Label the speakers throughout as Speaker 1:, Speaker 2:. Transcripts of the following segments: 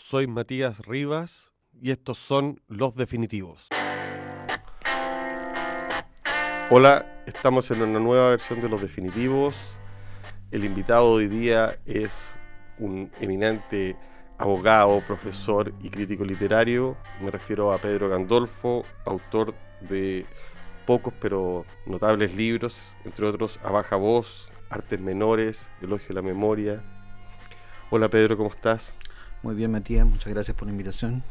Speaker 1: soy Matías Rivas y estos son Los Definitivos. Hola, estamos en una nueva versión de Los Definitivos. El invitado hoy día es un eminente abogado, profesor y crítico literario. Me refiero a Pedro Gandolfo, autor de pocos pero notables libros, entre otros A Baja Voz, Artes Menores, Elogio de la Memoria. Hola Pedro, ¿cómo estás?
Speaker 2: Muy bien, Matías, muchas gracias por la invitación.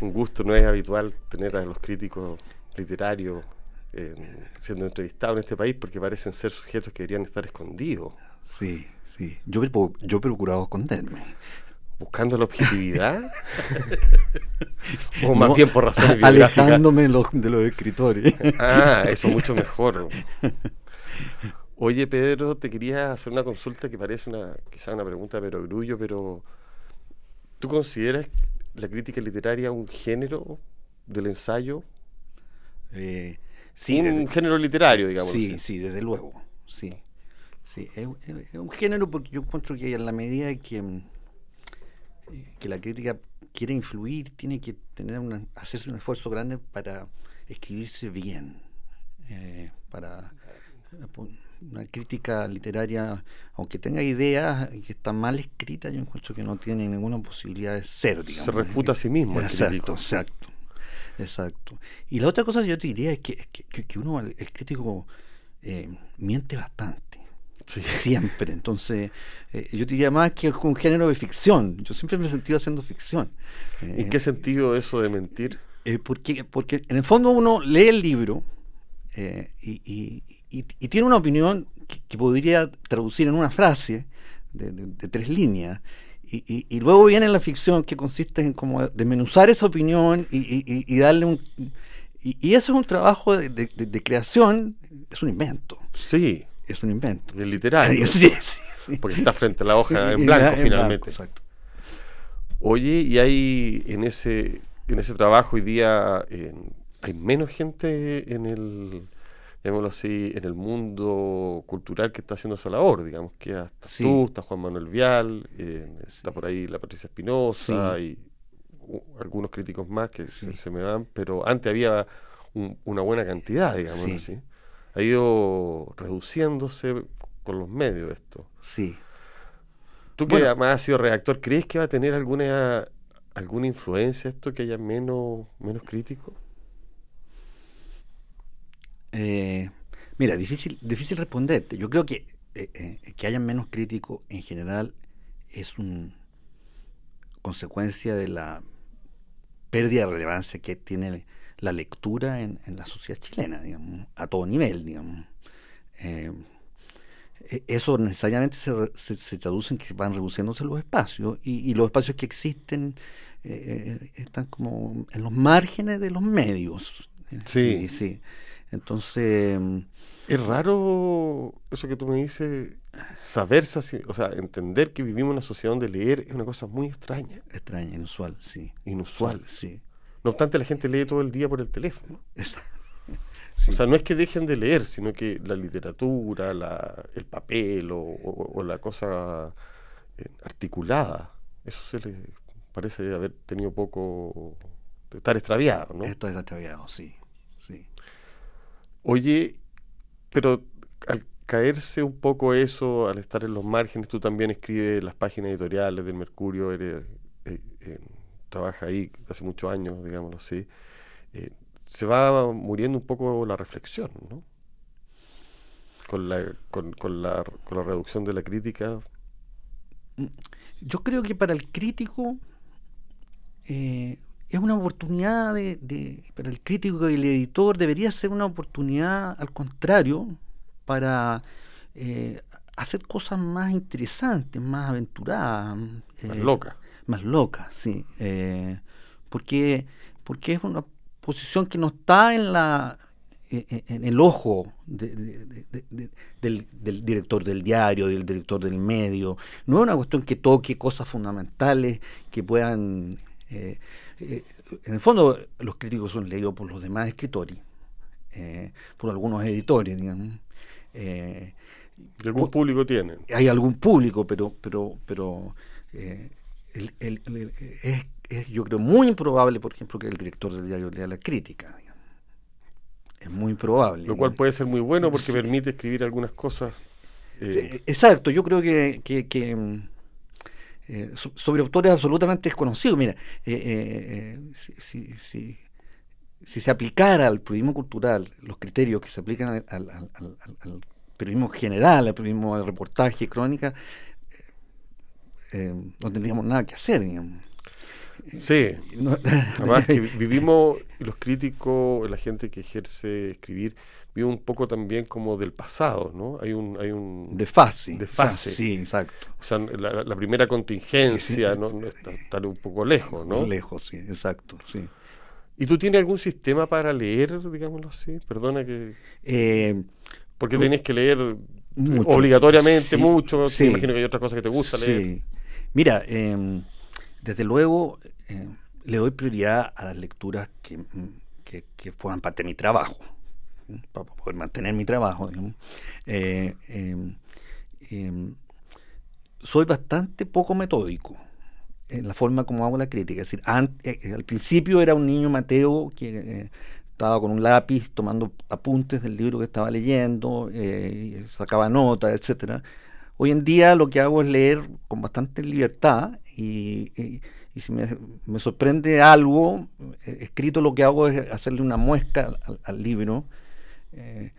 Speaker 1: Un gusto, no es habitual tener a los críticos literarios eh, siendo entrevistados en este país porque parecen ser sujetos que deberían estar escondidos.
Speaker 2: Sí, sí. Yo, yo he procurado esconderme.
Speaker 1: ¿Buscando la objetividad? ¿O más bien por razones
Speaker 2: biográficas? Alejándome de los escritores.
Speaker 1: ah, eso mucho mejor. Oye, Pedro, te quería hacer una consulta que parece una quizá una pregunta pero grullo, pero ¿Tú consideras la crítica literaria un género del ensayo?
Speaker 2: Eh,
Speaker 1: sí, un género literario, digamos.
Speaker 2: Sí, sí, desde luego. Sí, sí es, un género porque yo encuentro que en la medida que, eh, que la crítica quiere influir, tiene que tener una, hacerse un esfuerzo grande para escribirse bien, eh, para una crítica literaria, aunque tenga ideas y que está mal escrita, yo encuentro que no tiene ninguna posibilidad de ser.
Speaker 1: Se refuta a sí mismo.
Speaker 2: exacto, exacto. Exacto. Y la otra cosa que yo te diría es que, que, uno, el, crítico, eh, miente bastante. Siempre. Entonces, eh, yo te diría más que es un género de ficción. Yo siempre me he sentido haciendo ficción.
Speaker 1: ¿En qué sentido eso de mentir?
Speaker 2: porque, porque en el fondo uno lee el libro y, y, tiene una opinión que, podría traducir en una frase de, tres líneas. Y, luego viene la ficción que consiste en como desmenuzar esa opinión y, darle un... Y, eso es un trabajo de, creación, es un invento.
Speaker 1: Sí.
Speaker 2: Es un invento.
Speaker 1: Es literario. Sí, sí, Porque está frente a la hoja en blanco finalmente. exacto. Oye, y hay en ese, en ese trabajo hoy día, hay menos gente en el llamémoslo así, en el mundo cultural que está haciendo esa labor, digamos, que hasta tú, está Juan Manuel Vial, eh, está por ahí la Patricia Espinosa y algunos críticos más que se, me van, pero antes había una buena cantidad, digamos así. Ha ido reduciéndose con los medios esto.
Speaker 2: Sí.
Speaker 1: Tú que además has sido redactor, ¿crees que va a tener alguna alguna influencia esto que haya menos, menos críticos?
Speaker 2: Eh, mira, difícil, difícil responderte. Yo creo que eh, eh, que haya menos críticos en general es una consecuencia de la pérdida de relevancia que tiene la lectura en, la sociedad chilena, digamos, a todo nivel, digamos. E, eso necesariamente se, traduce en que van reduciéndose los espacios y, los espacios que existen están como en los márgenes de los medios.
Speaker 1: Sí.
Speaker 2: sí. Entonces... Mm,
Speaker 1: es raro eso que tú me dices, saberse, o sea, entender que vivimos en una sociedad donde leer es una cosa muy extraña.
Speaker 2: Extraña, inusual, sí.
Speaker 1: Inusual.
Speaker 2: sí.
Speaker 1: No obstante, la gente lee todo el día por el teléfono. O sea, no es que dejen de leer, sino que la literatura, la, el papel o, la cosa eh, articulada, eso se le parece haber tenido poco, estar extraviado, ¿no?
Speaker 2: Esto es extraviado, sí.
Speaker 1: Oye, pero al caerse un poco eso, al estar en los márgenes, tú también escribes las páginas editoriales del Mercurio, eres, eh, eh, trabaja ahí hace muchos años, digámoslo así. Eh, se va muriendo un poco la reflexión, ¿no? Con la, con, la, con la reducción de la crítica.
Speaker 2: Mm, yo creo que para el crítico es una oportunidad de, para el crítico y el editor, debería ser una oportunidad al contrario para eh, hacer cosas más interesantes, más aventuradas.
Speaker 1: más eh, locas.
Speaker 2: Más locas, sí. Eh, porque, porque es una posición que no está en la en el ojo del, del, director del diario, del director del medio. No es una cuestión que toque cosas fundamentales que puedan eh, en el fondo, los críticos son leídos por los demás escritores, eh, por algunos editores, digamos.
Speaker 1: Eh, ¿Y algún público tienen?
Speaker 2: Hay algún público, pero, pero, pero es, yo creo, muy improbable, por ejemplo, que el director del diario lea la crítica. Es muy improbable.
Speaker 1: Lo cual puede ser muy bueno porque permite escribir algunas cosas.
Speaker 2: Eh, exacto, yo creo que, mm, eh, sobre autores absolutamente desconocidos. Mira, eh, si, si, si, se aplicara al periodismo cultural los criterios que se aplican al, periodismo general, al periodismo de reportaje, crónica, no tendríamos nada que hacer, digamos.
Speaker 1: Sí, además que vivimos, los críticos, la gente que ejerce escribir, vive un poco también como del pasado, ¿no? Hay un... Hay un
Speaker 2: de fase.
Speaker 1: De fase.
Speaker 2: Sí, exacto.
Speaker 1: O sea, la, primera contingencia ¿no? está, un poco lejos, ¿no?
Speaker 2: Lejos, sí, exacto, sí.
Speaker 1: ¿Y tú tienes algún sistema para leer, digámoslo así? Perdona que... Eh, Porque tenés que leer obligatoriamente mucho, sí, me imagino que hay otras cosas que te gusta leer. Sí.
Speaker 2: Mira, eh, desde luego, eh, le doy prioridad a las lecturas que, que, forman parte de mi trabajo, para poder mantener mi trabajo. Eh, em, soy bastante poco metódico en la forma como hago la crítica. Es decir, eh, al principio era un niño Mateo que estaba con un lápiz tomando apuntes del libro que estaba leyendo, sacaba notas, etcétera. Hoy en día lo que hago es leer con bastante libertad y, si me, sorprende algo eh, escrito, lo que hago es hacerle una muesca al, libro. Eh,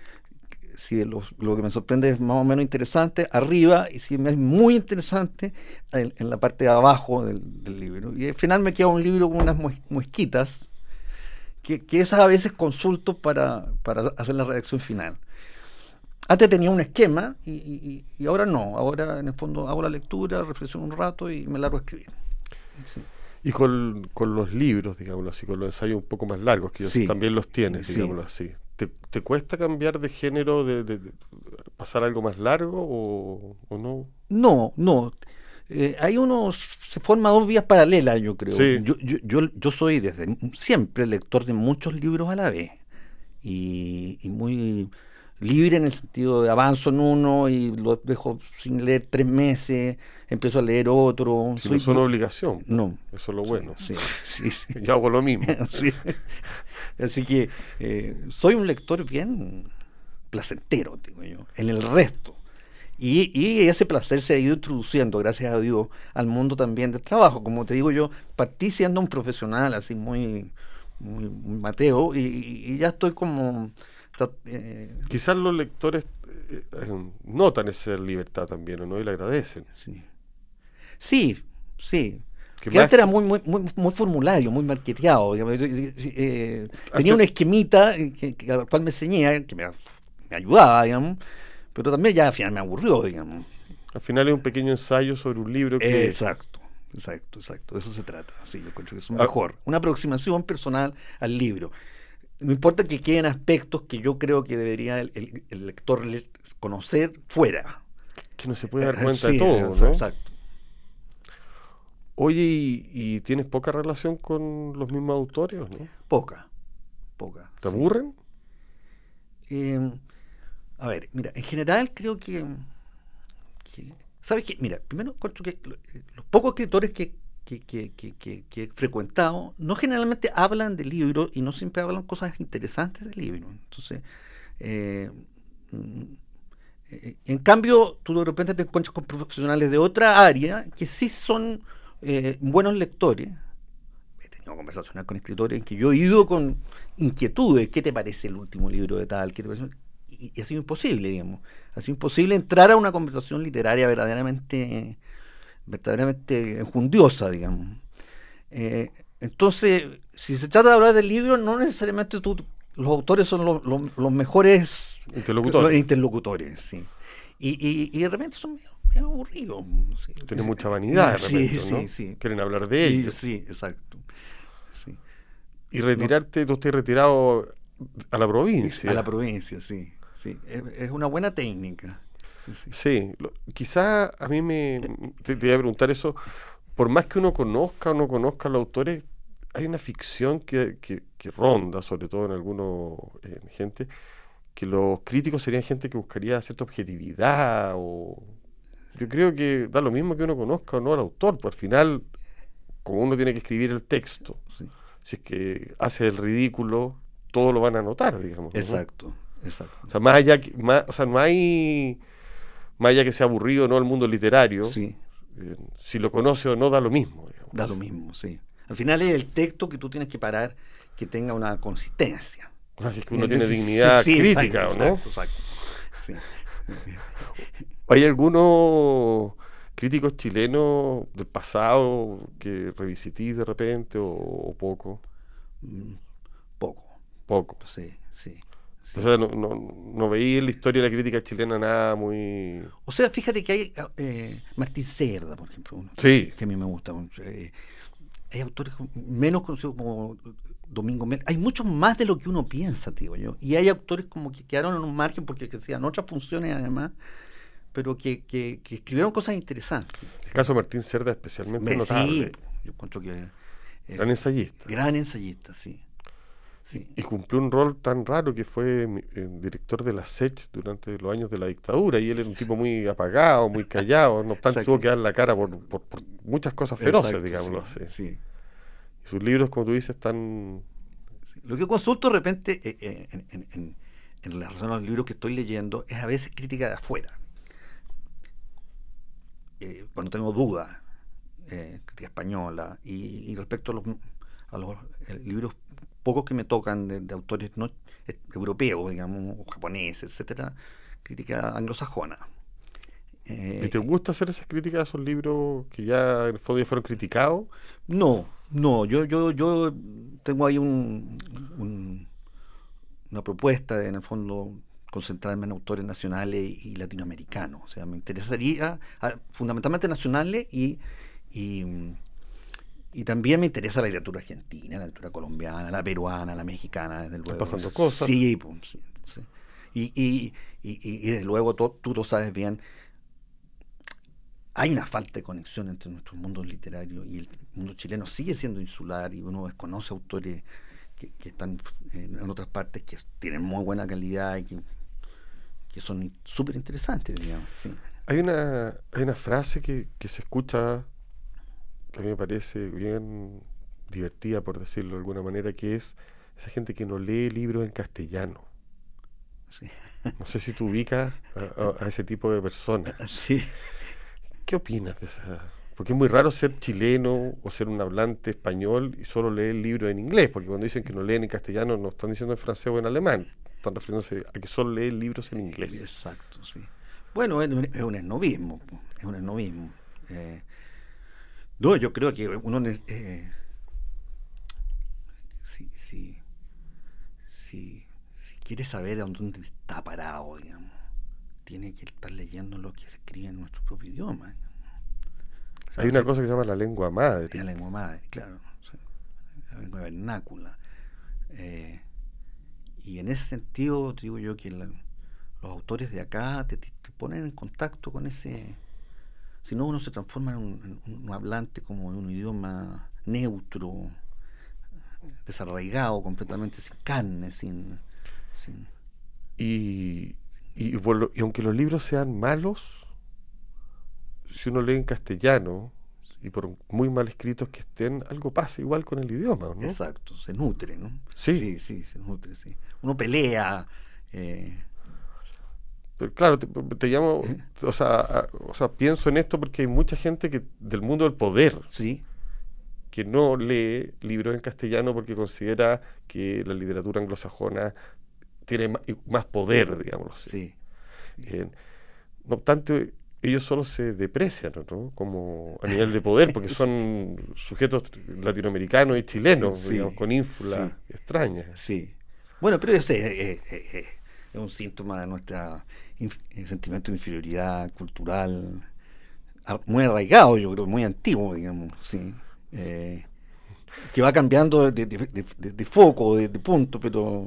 Speaker 2: si lo, que me sorprende es más o menos interesante, arriba, y si me es muy interesante, en, la parte de abajo del, libro. Y al final me queda un libro con unas muesquitas, que, esas a veces consulto para, para hacer la redacción final. Antes tenía un esquema y, ahora no. Ahora en el fondo hago la lectura, reflexiono un rato y me largo a escribir.
Speaker 1: Y con, los libros, digámoslo así, con los ensayos un poco más largos, que también los tienes, digámoslo así. ¿Te, cuesta cambiar de género, de, pasar algo más largo o, no?
Speaker 2: No, no. Eh, hay unos, se forman dos vías paralelas, yo creo. Yo, yo, yo, yo, soy desde siempre lector de muchos libros a la vez y, y muy libre en el sentido de avanzo en uno y lo dejo sin leer tres meses, empiezo a leer otro.
Speaker 1: Si no son obligación.
Speaker 2: No.
Speaker 1: Eso es lo bueno.
Speaker 2: Sí, sí,
Speaker 1: Yo hago lo mismo.
Speaker 2: Así que eh, soy un lector bien placentero, digo yo, en el resto. Y, y, ese placer se ha ido introduciendo, gracias a Dios, al mundo también del trabajo. Como te digo yo, partí siendo un profesional así muy, muy, Mateo y ya estoy como
Speaker 1: eh, Quizás los lectores eh, eh, notan esa libertad también, ¿no? Y le agradecen.
Speaker 2: Sí, sí. sí. Que, antes era muy, muy, muy, formulario, muy marqueteado. tenía una esquemita que, al cual me enseñé, que me, ayudaba, digamos, pero también ya al final me aburrió, digamos.
Speaker 1: Al final es un pequeño ensayo sobre un libro que...
Speaker 2: Exacto, exacto, exacto. De eso se trata. Sí, yo creo que es ah. mejor. Una aproximación personal al libro no importa que queden aspectos que yo creo que debería el, lector conocer fuera.
Speaker 1: Que no se puede dar cuenta de todo, ¿no? Exacto. Oye, ¿y, tienes poca relación con los mismos autores, no?
Speaker 2: Poca, poca.
Speaker 1: ¿Te aburren?
Speaker 2: Em, a ver, mira, en general creo que, ¿sabes qué? Mira, primero que los pocos escritores que que, que, que, que, he frecuentado, no generalmente hablan de libros y no siempre hablan cosas interesantes del libro. Entonces, eh, mm, eh, en cambio, tú de repente te encuentras con profesionales de otra área que sí son eh, buenos lectores. He tenido conversaciones con escritores en que yo he ido con inquietudes. ¿Qué te parece el último libro de tal? ¿Qué te parece? Y, y ha sido imposible, digamos. Ha sido imposible entrar a una conversación literaria verdaderamente verdaderamente enjundiosa, digamos. Eh, entonces, si se trata de hablar del libro, no necesariamente tú, los autores son los mejores interlocutores. sí. y, y, de repente son medio, aburridos.
Speaker 1: Tienen mucha vanidad, de repente, sí, sí, Quieren hablar de ellos.
Speaker 2: Sí, exacto.
Speaker 1: Y retirarte, tú estás retirado a la provincia.
Speaker 2: A la provincia, sí. sí. es una buena técnica.
Speaker 1: Sí, quizás a mí me te, te, a preguntar eso, por más que uno conozca o no conozca a los autores, hay una ficción que, que, ronda, sobre todo en algunos gente, que los críticos serían gente que buscaría cierta objetividad o yo creo que da lo mismo que uno conozca o no al autor, pues al final como uno tiene que escribir el texto, si es que hace el ridículo, todo lo van a notar, digamos.
Speaker 2: Exacto, exacto.
Speaker 1: O sea, más allá, más, o sea, no hay, más allá que sea aburrido no el mundo literario,
Speaker 2: sí.
Speaker 1: Eh, si lo conoce o no da lo mismo.
Speaker 2: Da lo mismo, sí. Al final es el texto que tú tienes que parar que tenga una consistencia.
Speaker 1: O sea, si es que uno tiene dignidad crítica, ¿o no? Exacto, ¿Hay algunos críticos chilenos del pasado que revisitís de repente o, poco?
Speaker 2: Mm, poco.
Speaker 1: Poco.
Speaker 2: Sí, sí.
Speaker 1: O sea, no, no, veí en la historia de la crítica chilena nada muy...
Speaker 2: O sea, fíjate que hay eh, Martín Cerda, por ejemplo,
Speaker 1: sí.
Speaker 2: que a mí me gusta mucho. Eh, hay autores menos conocidos como Domingo Mel. Hay muchos más de lo que uno piensa, yo. Y hay autores como que quedaron en un margen porque hacían otras funciones además, pero que, que, escribieron cosas interesantes.
Speaker 1: El caso de Martín Cerda especialmente notable. Sí,
Speaker 2: yo encuentro que...
Speaker 1: Eh, gran ensayista.
Speaker 2: Gran ensayista, sí.
Speaker 1: Y cumplió un rol tan raro que fue eh, director de la SECH durante los años de la dictadura. Y él era un tipo muy apagado, muy callado. No obstante, tuvo que dar la cara por, por, muchas cosas feroces, digámoslo así. Y sus libros, como tú dices, están...
Speaker 2: Lo que consulto de repente eh, eh, en, en, en, relación a los libros que estoy leyendo es a veces crítica de afuera. cuando tengo dudas, crítica española, y, respecto a los, a los libros pocos que me tocan de, autores no eh, europeos, digamos, o japoneses, etcétera, crítica anglosajona.
Speaker 1: Eh, ¿Y te gusta hacer esas críticas a esos libros que ya en el fondo ya fueron criticados?
Speaker 2: No, no, yo, yo, yo tengo ahí un, una propuesta de, en el fondo concentrarme en autores nacionales y latinoamericanos. O sea, me interesaría fundamentalmente nacionales y, y y también me interesa la literatura argentina, la literatura colombiana, la peruana, la mexicana, desde luego.
Speaker 1: Están pasando cosas.
Speaker 2: Sí, pues, sí, Y, y, y, desde luego tú, lo sabes bien, hay una falta de conexión entre nuestro mundo literario y el mundo chileno sigue siendo insular y uno desconoce autores que, están en, otras partes que tienen muy buena calidad y que, que son súper interesantes, digamos.
Speaker 1: Hay, una, hay una frase que, que se escucha a mí me parece bien divertida, por decirlo de alguna manera, que es esa gente que no lee libros en castellano. No sé si tú ubicas a, ese tipo de personas.
Speaker 2: Sí.
Speaker 1: ¿Qué opinas de esa? Porque es muy raro ser chileno o ser un hablante español y solo leer libros en inglés, porque cuando dicen que no leen en castellano no están diciendo en francés o en alemán, están refiriéndose a que solo leen libros en inglés.
Speaker 2: Exacto, sí. Bueno, es un, es un esnovismo, es un esnovismo. Eh, no, yo creo que uno eh, si, si, si, quiere saber a dónde está parado, digamos, tiene que estar leyendo lo que se escribe en nuestro propio idioma.
Speaker 1: Hay una cosa que se llama la lengua madre.
Speaker 2: La lengua madre, claro. la lengua vernácula. Eh, y en ese sentido, digo yo que los autores de acá te ponen en contacto con ese si no uno se transforma en un, hablante como de un idioma neutro, desarraigado completamente, sin carne, sin...
Speaker 1: Y, y, aunque los libros sean malos, si uno lee en castellano, y por muy mal escritos que estén, algo pasa igual con el idioma, ¿no?
Speaker 2: Exacto, se nutre, ¿no?
Speaker 1: Sí.
Speaker 2: Sí, sí, se nutre, sí. Uno pelea, eh,
Speaker 1: pero claro, te, llamo, o sea, o sea, pienso en esto porque hay mucha gente que del mundo del poder
Speaker 2: sí.
Speaker 1: que no lee libros en castellano porque considera que la literatura anglosajona tiene más, poder, digámoslo así.
Speaker 2: Sí.
Speaker 1: no obstante, ellos solo se deprecian, ¿no? Como a nivel de poder, porque son sujetos latinoamericanos y chilenos, digamos, con ínfulas extrañas.
Speaker 2: Sí. Bueno, pero eh, eh, es un síntoma de nuestra sentimiento de inferioridad cultural muy arraigado, yo creo, muy antiguo, digamos, sí. Eh, que va cambiando de, foco, de, punto, pero...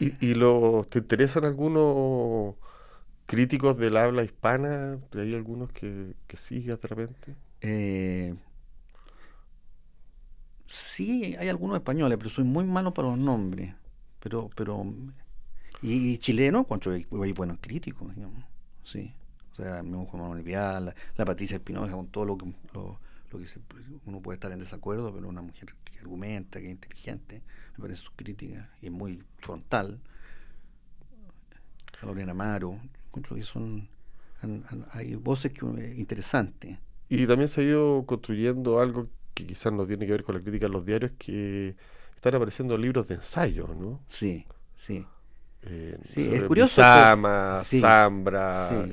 Speaker 1: ¿Y, y, te interesan algunos críticos del habla hispana? ¿Hay algunos que, que sigas de repente?
Speaker 2: Eh, sí, hay algunos españoles, pero soy muy malo para los nombres. Pero, pero y, chileno, cuando hay, buenos críticos, digamos. Sí. O sea, el mismo Juan Manuel Vial, la, Patricia Espinosa, con todo lo que, lo, lo que uno puede estar en desacuerdo, pero una mujer que argumenta, que es inteligente, me parece su crítica, y es muy frontal. Lorena Amaro, que son hay voces que, eh, interesantes.
Speaker 1: Y también se ha ido construyendo algo que quizás no tiene que ver con la crítica en los diarios, que están apareciendo libros de ensayo, ¿no?
Speaker 2: Sí, sí.
Speaker 1: Eh, es curioso. Sama, Zambra,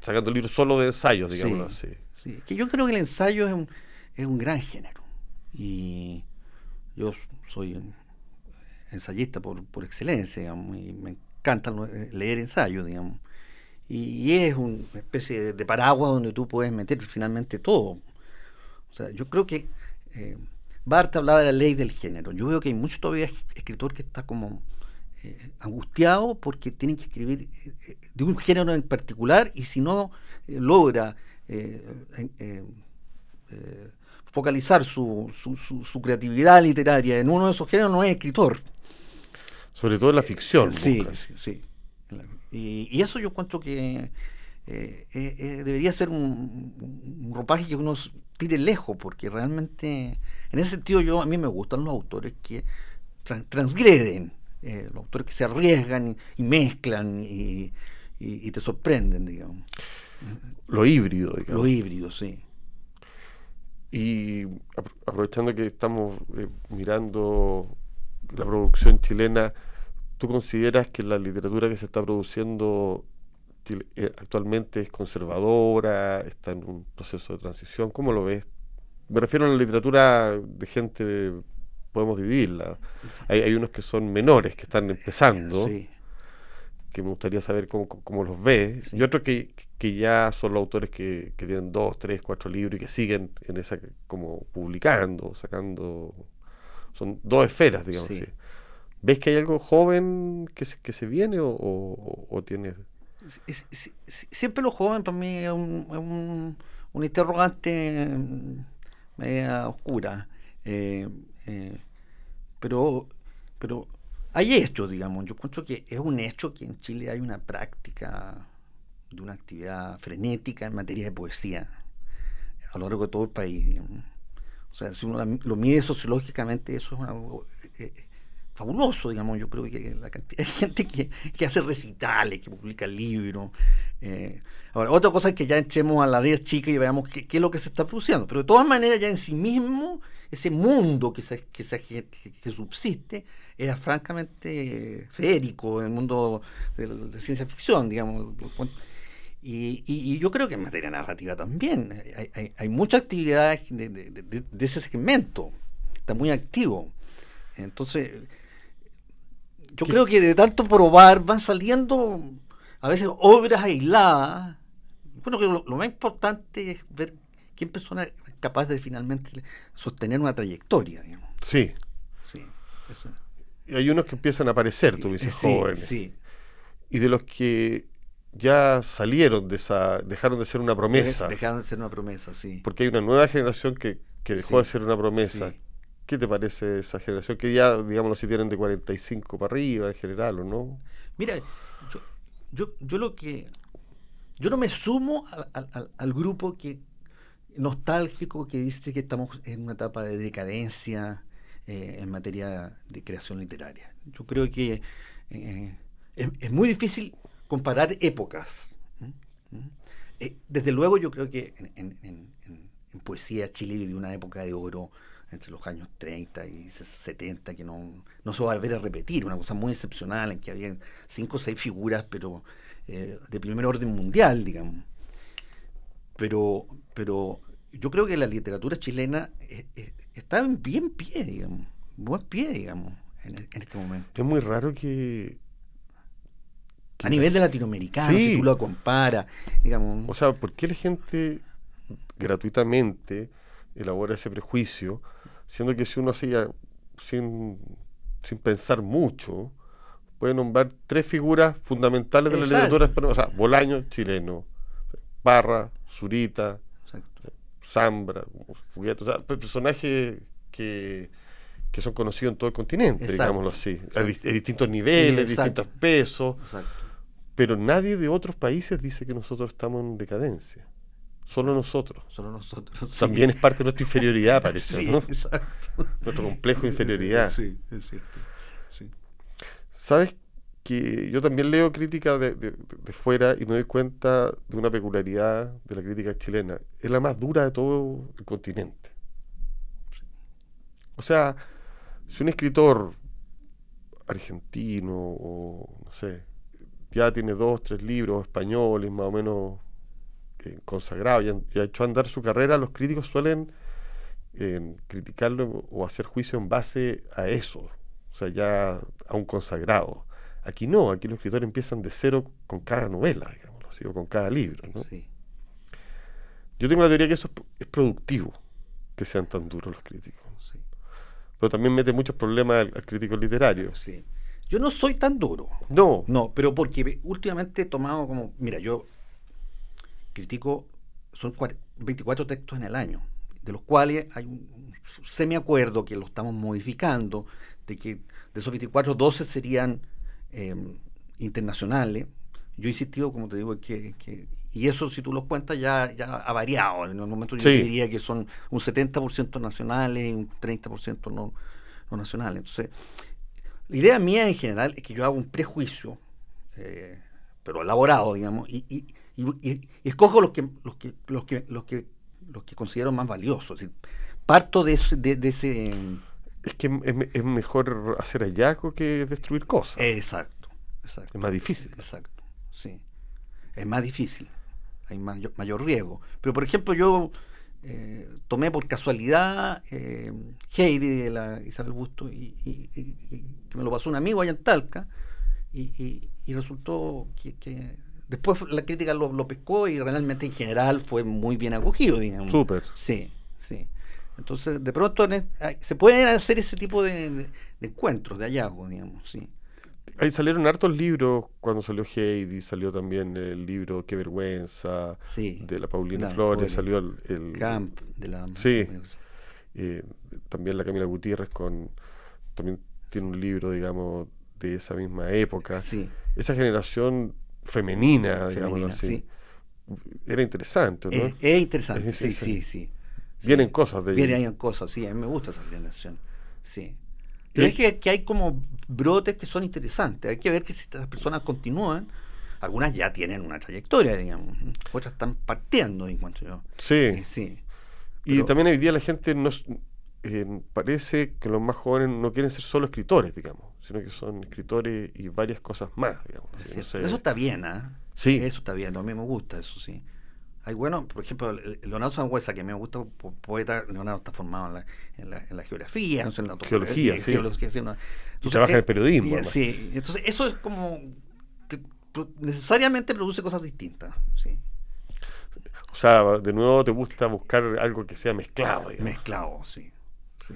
Speaker 1: sacando libros solo de ensayos, digamos así.
Speaker 2: Sí, que yo creo que el ensayo es un, es un gran género. Y yo soy ensayista por, por excelencia, digamos, y me encanta leer ensayos, digamos y, es una especie de, paraguas donde tú puedes meter finalmente todo. O sea, yo creo que eh, Barth hablaba de la ley del género. Yo veo que hay mucho todavía escritor que está como eh, angustiado porque tienen que escribir eh, de un género en particular y si no logra focalizar su, su, su, creatividad literaria en uno de esos géneros, no es escritor.
Speaker 1: Sobre todo en la ficción.
Speaker 2: Sí, sí, sí. Y, eso yo encuentro que eh, eh, eh, debería ser un, ropaje que uno tire lejos, porque realmente, en ese sentido, yo a mí me gustan los autores que transgreden, los autores que se arriesgan y, mezclan y, te sorprenden, digamos.
Speaker 1: Lo híbrido, digamos.
Speaker 2: Lo híbrido, sí.
Speaker 1: Y aprovechando que estamos mirando la producción chilena, ¿Tú consideras que la literatura que se está produciendo eh, actualmente es conservadora, está en un proceso de transición? ¿Cómo lo ves? Me refiero a la literatura de gente, podemos dividirla. Hay, hay unos que son menores, que están empezando, que me gustaría saber cómo, los ves, y otros que, ya son los autores que, tienen dos, tres, cuatro libros y que siguen en esa, como publicando, sacando, son dos esferas, digamos así. ¿Ves que hay algo joven que se, que se viene o, o, tiene...?
Speaker 2: Siempre lo joven para mí es un, un, interrogante mm, media oscura. Eh, eh, pero, pero hay hechos, digamos. Yo encuentro que es un hecho que en Chile hay una práctica de una actividad frenética en materia de poesía a lo largo de todo el país. O sea, si uno lo mide sociológicamente, eso es una, eh, fabuloso, digamos. Yo creo que la cantidad de gente que, hace recitales, que publica libros. Eh, ahora, otra cosa es que ya entremos a la 10 chica y veamos qué, es lo que se está produciendo. Pero de todas maneras, ya en sí mismo, ese mundo que, se, que, que, subsiste era francamente férico, el mundo de, ciencia ficción, digamos. Y, yo creo que en materia narrativa también. Hay, hay, mucha actividad de, de ese segmento. Está muy activo. Entonces, yo creo que de tanto probar van saliendo a veces obras aisladas. Bueno, que lo, más importante es ver qué persona es capaz de finalmente sostener una trayectoria, digamos.
Speaker 1: Sí. Sí. Y hay unos que empiezan a aparecer, tú dices, jóvenes. Sí. Y de los que ya salieron de esa, dejaron de ser una promesa.
Speaker 2: Dejaron de ser una promesa, sí.
Speaker 1: Porque hay una nueva generación que, que dejó de ser una promesa, ¿Qué te parece esa generación? Que ya, digamos, si tienen de 45 para arriba en general, ¿o no?
Speaker 2: Mira, yo, yo, lo que. Yo no me sumo al, grupo que nostálgico que dice que estamos en una etapa de decadencia eh, en materia de creación literaria. Yo creo que eh, es, muy difícil comparar épocas. Eh, desde luego yo creo que en, poesía Chile vivió una época de oro entre los años 30 y 70 que no, no se va a volver a repetir, una cosa muy excepcional en que había cinco o seis figuras, pero de primer orden mundial, digamos. Pero, pero yo creo que la literatura chilena eh, eh, está en bien pie, digamos, buen pie, digamos, en, este momento.
Speaker 1: Es muy raro que...
Speaker 2: a nivel de latinoamericano, si tú lo comparas, digamos.
Speaker 1: O sea, ¿por qué la gente gratuitamente elabora ese prejuicio, siendo que si uno hacía sin, sin pensar mucho, puede nombrar tres figuras fundamentales de la literatura española, o sea, Bolaño, chileno, Parra, Zurita, Zambra, Fugueto, o sea, personajes que, que son conocidos en todo el continente, digámoslo así, a, distintos niveles, distintos pesos, pero nadie de otros países dice que nosotros estamos en decadencia. Solo nosotros.
Speaker 2: Solo nosotros.
Speaker 1: También es parte de nuestra inferioridad, parece, ¿no? Exacto. Nuestro complejo de inferioridad.
Speaker 2: Sí, es cierto. Sí.
Speaker 1: ¿Sabes que yo también leo crítica de, de, fuera y me doy cuenta de una peculiaridad de la crítica chilena? Es la más dura de todo el continente. O sea, si un escritor argentino o, no sé, ya tiene dos, tres libros españoles más o menos eh, consagrado y, ha hecho andar su carrera, los críticos suelen eh, criticarlo o hacer juicio en base a eso, o sea, ya a un consagrado. Aquí no, aquí los escritores empiezan de cero con cada novela, digamos, o con cada libro. ¿no? Yo tengo la teoría que eso es, productivo, que sean tan duros los críticos. Pero también mete muchos problemas al, crítico literario.
Speaker 2: Sí. Yo no soy tan duro.
Speaker 1: No.
Speaker 2: No, pero porque últimamente he tomado como, mira, yo critico, son 24 textos en el año, de los cuales hay un semi-acuerdo que lo estamos modificando, de que de esos 24, 12 serían em, internacionales. Yo he insistido, como te digo, que, y eso si tú los cuentas ya, ya ha variado. En el momento yo diría que son un 70% nacionales y un 30% no, no nacionales. Entonces, la idea mía en general es que yo hago un prejuicio, eh, pero elaborado, digamos, y, y, escojo los que, los que, los que, los que, los que considero más valiosos. parto de ese, de, ese
Speaker 1: es que es, mejor hacer hallazgo que destruir cosas.
Speaker 2: Exacto, exacto.
Speaker 1: Es más difícil.
Speaker 2: Exacto, sí. Es más difícil. Hay mayor, mayor riesgo. Pero, por ejemplo, yo eh, tomé por casualidad eh, Heidi de la Isabel Busto y, que me lo pasó un amigo allá en Talca y, resultó que Después la crítica lo, pescó y realmente en general fue muy bien acogido, digamos.
Speaker 1: Súper.
Speaker 2: Sí, sí. Entonces, de pronto se pueden hacer ese tipo de, encuentros, de hallazgos, digamos, sí.
Speaker 1: Ahí salieron hartos libros cuando salió Heidi, salió también el libro Qué vergüenza de la Paulina Flores, salió el,
Speaker 2: Camp de la
Speaker 1: Sí. Eh, también la Camila Gutiérrez con también tiene un libro, digamos, de esa misma época.
Speaker 2: Sí.
Speaker 1: Esa generación femenina, digámoslo así. Era interesante, ¿no?
Speaker 2: Es, interesante, sí, sí, sí,
Speaker 1: Vienen cosas de
Speaker 2: Vienen cosas, sí, a mí me gusta esa generación, sí. Pero es que, que, hay como brotes que son interesantes, hay que ver que si estas personas continúan, algunas ya tienen una trayectoria, digamos, otras están partiendo, en cuanto yo.
Speaker 1: Sí.
Speaker 2: Eh, sí.
Speaker 1: Y también hoy día la gente nos eh, parece que los más jóvenes no quieren ser solo escritores, digamos sino que son escritores y varias cosas más, digamos.
Speaker 2: Eso está bien, ¿ah?
Speaker 1: Sí.
Speaker 2: Eso está bien, a mí me gusta eso, sí. Hay bueno, por ejemplo, Leonardo Sangüesa, que me gusta, poeta, Leonardo está formado en la, en la, geografía, no sé, en la
Speaker 1: geología, sí.
Speaker 2: Geología,
Speaker 1: y trabaja en el periodismo.
Speaker 2: sí, entonces eso es como, necesariamente produce cosas distintas, sí.
Speaker 1: O sea, de nuevo te gusta buscar algo que sea mezclado. Digamos.
Speaker 2: Mezclado, sí. sí.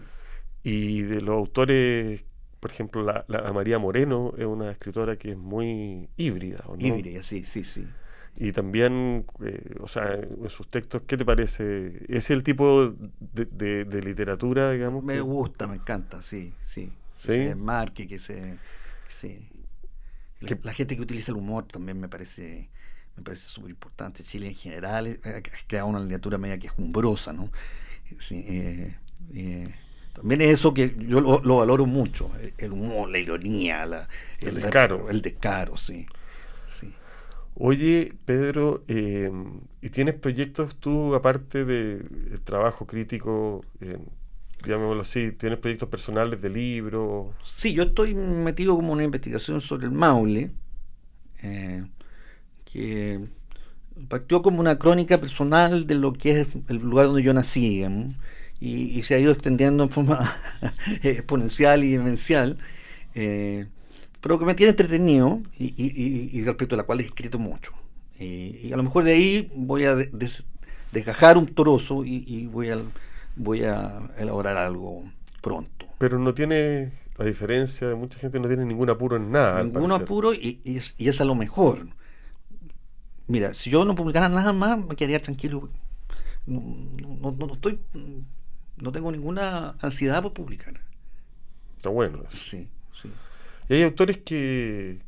Speaker 1: Y de los autores por ejemplo, la, María Moreno es una escritora que es muy híbrida, ¿o no?
Speaker 2: Híbrida, sí, sí, sí.
Speaker 1: Y también, eh, o sea, en sus textos, ¿qué te parece? ¿Es el tipo de, de, literatura, digamos?
Speaker 2: Me gusta, me encanta, sí, sí.
Speaker 1: ¿Sí?
Speaker 2: Que se marque, que se... Sí. La, gente que utiliza el humor también me parece me parece súper importante. Chile en general ha creado una literatura media quejumbrosa, ¿no? Sí, eh, eh, también es eso que yo lo, valoro mucho, el humor, la ironía,
Speaker 1: el, descaro.
Speaker 2: El descaro, sí.
Speaker 1: Oye, Pedro, em, ¿y tienes proyectos tú, aparte del trabajo crítico, eh, llamémoslo así, tienes proyectos personales de libros?
Speaker 2: Sí, yo estoy metido como una investigación sobre el Maule, eh, que partió como una crónica personal de lo que es el lugar donde yo nací, y, se ha ido extendiendo en forma exponencial y demencial, eh, pero que me tiene entretenido y, respecto a la cual he escrito mucho. y a lo mejor de ahí voy a desgajar un trozo y, voy, a, voy a elaborar algo pronto.
Speaker 1: Pero no tiene, la diferencia de mucha gente no tiene ningún apuro en nada.
Speaker 2: Ningún apuro y, y, es, a lo mejor. Mira, si yo no publicara nada más, me quedaría tranquilo. no, no estoy no tengo ninguna ansiedad por publicar.
Speaker 1: Está bueno.
Speaker 2: Sí.
Speaker 1: Y hay autores que,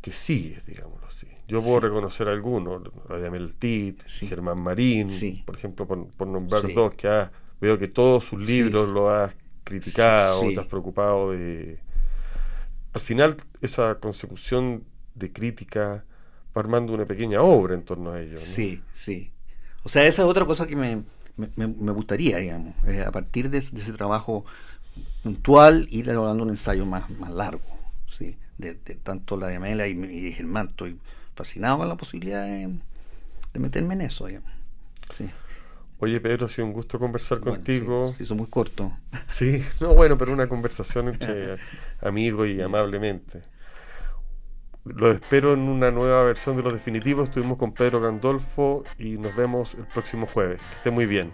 Speaker 1: que sigues, digámoslo así. Yo puedo reconocer algunos, Radiamel Tit, Germán Marín, por ejemplo, por, nombrar dos, que veo que todos sus libros lo has criticado, te has preocupado de... Al final, esa consecución de crítica va armando una pequeña obra en torno a ello.
Speaker 2: Sí, sí. O sea, esa es otra cosa que me, me, gustaría, digamos, eh, a partir de, ese trabajo puntual, ir elaborando un ensayo más, más largo, ¿sí? de, tanto la de Amela y, y Germán. Estoy fascinado con la posibilidad de, meterme en eso, digamos. Sí.
Speaker 1: Oye, Pedro, ha sido un gusto conversar contigo.
Speaker 2: Sí, muy corto.
Speaker 1: Sí, no, bueno, pero una conversación entre amigos y amablemente. Lo espero en una nueva versión de Los Definitivos. Estuvimos con Pedro Gandolfo y nos vemos el próximo jueves. Que esté muy bien.